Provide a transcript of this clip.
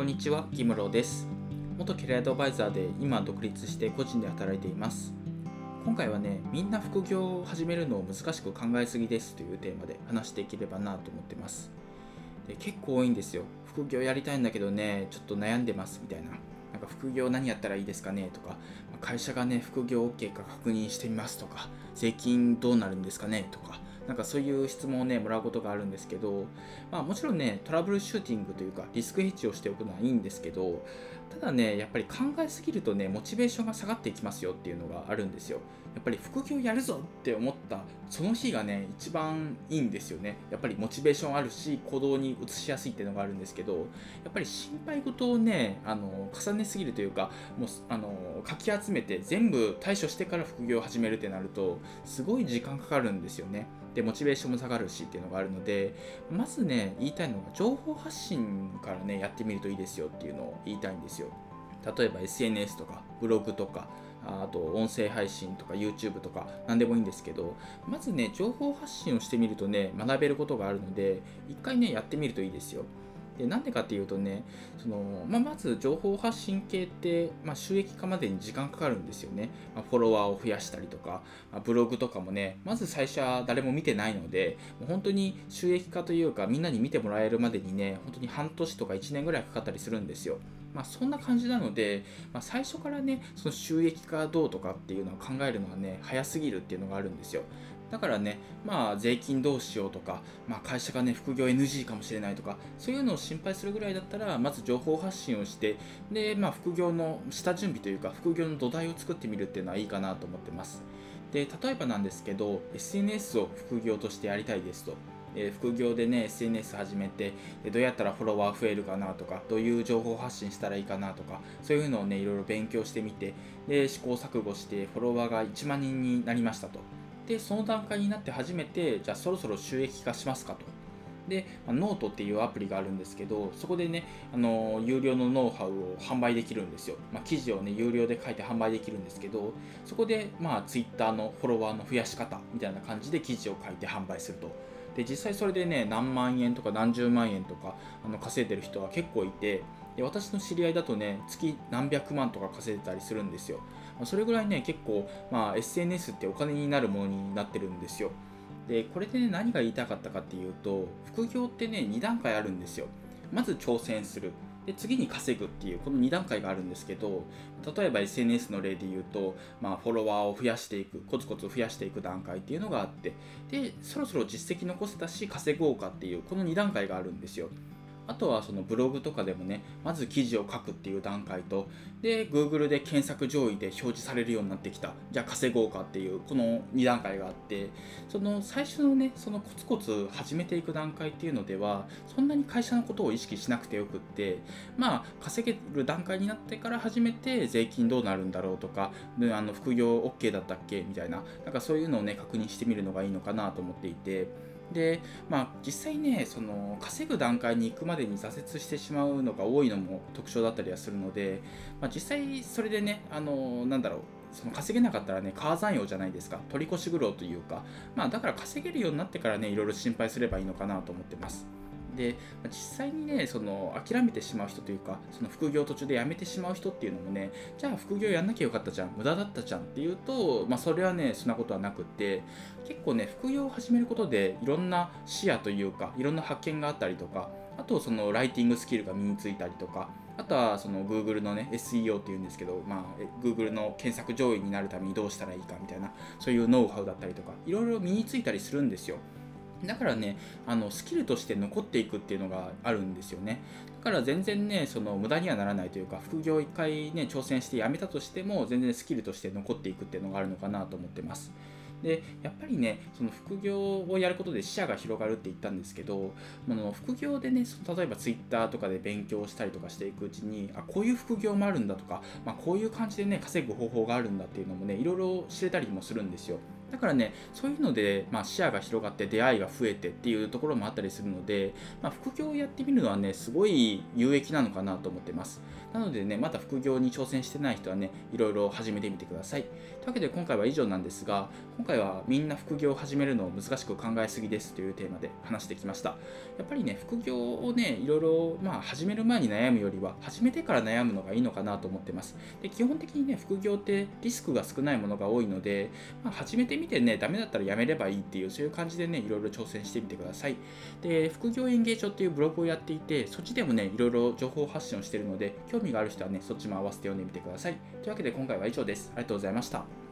こんにちは、ギムロです。元キャリアアドバイザーで今独立して個人で働いています。今回はね、みんな副業を始めるのを難しく考えすぎですというテーマで話していければなと思ってます。で結構多いんですよ。副業やりたいんだけどね、ちょっと悩んでますみたいな。なんか副業何やったらいいですかねとか、会社がね、副業 OK か確認してみますとか、税金どうなるんですかねとか、なんかそういう質問をね、もらうことがあるんですけど、まあもちろんね、トラブルシューティングというか、リスクヘッジをしておくのはいいんですけど、ただね、やっぱり考えすぎるとね、モチベーションが下がっていきますよっていうのがあるんですよ。やっぱり副業やるぞって思ったその日がね、一番いいんですよね。やっぱりモチベーションあるし、行動に移しやすいっていうのがあるんですけど、やっぱり心配事をね、あの、重ねすぎるというか、もう、あの、かき集めて全部対処してから副業を始めるってなると、すごい時間かかるんですよね。で、モチベーションも下がるしっていうのがあるので、まずね、言いたいのが、情報発信からね、やってみるといいですよっていうのを言いたいんですよ。例えば SNS とか、ブログとか、あと音声配信とか YouTube とか何でもいいんですけどまずね情報発信をしてみるとね学べることがあるので一回ねやってみるといいですよでなんでかっていうとねその、まあ、まず情報発信系って、まあ、収益化までに時間かかるんですよね、まあ、フォロワーを増やしたりとか、まあ、ブログとかもねまず最初は誰も見てないのでもう本当に収益化というかみんなに見てもらえるまでにね本当に半年とか1年ぐらいかかったりするんですよまあ、そんな感じなので、まあ、最初からね、その収益化どうとかっていうのを考えるのはね、早すぎるっていうのがあるんですよ。だからね、まあ、税金どうしようとか、まあ、会社がね、副業 NG かもしれないとか、そういうのを心配するぐらいだったら、まず情報発信をして、で、まあ、副業の下準備というか、副業の土台を作ってみるっていうのはいいかなと思ってます。で、例えばなんですけど、SNS を副業としてやりたいですと。え副業でね SNS 始めてどうやったらフォロワー増えるかなとかどういう情報発信したらいいかなとかそういうのをねいろいろ勉強してみてで試行錯誤してフォロワーが1万人になりましたとでその段階になって初めてじゃあそろそろ収益化しますかとで、まあ、ノートっていうアプリがあるんですけど、そこでね、あの有料のノウハウを販売できるんですよ。まあ、記事をね、有料で書いて販売できるんですけど、そこで、まあ、Twitter のフォロワーの増やし方みたいな感じで記事を書いて販売すると。で実際それでね何万円とか何十万円とかあの稼いでる人は結構いてで私の知り合いだとね月何百万とか稼いでたりするんですよ。まそれぐらいね結構、まあ、SNS ってお金になるものになってるんですよ。でこれでね何が言いたかったかっていうと副業ってね2段階あるんですよ。まず挑戦する。で次に稼ぐっていうこの2段階があるんですけど例えば SNS の例で言うと、まあ、フォロワーを増やしていくコツコツ増やしていく段階っていうのがあってでそろそろ実績残せたし稼ごうかっていうこの2段階があるんですよ。あとはそのブログとかでもね、まず記事を書くっていう段階と、で、Google で検索上位で表示されるようになってきた。じゃあ稼ごうかっていう、この2段階があって、その最初のね、そのコツコツ始めていく段階っていうのでは、そんなに会社のことを意識しなくてよくって、まあ、稼げる段階になってから初めて税金どうなるんだろうとか、あの副業 OK だったっけ？みたいな、なんかそういうのをね、確認してみるのがいいのかなと思っていて、で、まあ、実際ね、その稼ぐ段階に行くまでに挫折してしまうのが多いのも特徴だったりはするので、まあ、実際それでね、あのなんだろう、その稼げなかったらね、母山用じゃないですか。取り越し苦労というか、まあだから稼げるようになってからね、いろいろ心配すればいいのかなと思ってます。で実際にねその諦めてしまう人というかその副業途中で辞めてしまう人っていうのもねじゃあ副業やんなきゃよかったじゃん無駄だったじゃんっていうと、まあ、それはねそんなことはなくって結構ね副業を始めることでいろんな視野というかいろんな発見があったりとかあとそのライティングスキルが身についたりとかあとはその Google のね SEO っていうんですけど、まあ、Google の検索上位になるためにどうしたらいいかみたいなそういうノウハウだったりとかいろいろ身についたりするんですよ。だからね、あのスキルとして残っていくっていうのがあるんですよね。だから全然ね、その無駄にはならないというか、副業一回ね、挑戦して辞めたとしても、全然スキルとして残っていくっていうのがあるのかなと思ってます。でやっぱりねその副業をやることで視野が広がるって言ったんですけどあの副業でね例えば Twitter とかで勉強したりとかしていくうちにあこういう副業もあるんだとか、まあ、こういう感じでね稼ぐ方法があるんだっていうのもねいろいろ知れたりもするんですよだからね、そういうので、まあ、視野が広がって出会いが増えてっていうところもあったりするので、まあ、副業をやってみるのはね、すごい有益なのかなと思ってます。なのでね、まだ副業に挑戦してない人はね、いろいろ始めてみてください。というわけで今回は以上なんですが、今回はみんな副業を始めるのを難しく考えすぎですというテーマで話してきました。やっぱりね、副業をね、いろいろ、まあ、始める前に悩むよりは、始めてから悩むのがいいのかなと思ってます。で基本的にね、副業ってリスクが少ないものが多いので、まあ、始めてみてね、ダメだったらやめればいいっていう、そういう感じでね、いろいろ挑戦してみてください。で、副業園芸帳っていうブログをやっていて、そっちでもね、いろいろ情報発信をしているので、興味がある人はね、そっちも合わせて読んでみてください。というわけで今回は以上です。ありがとうございました。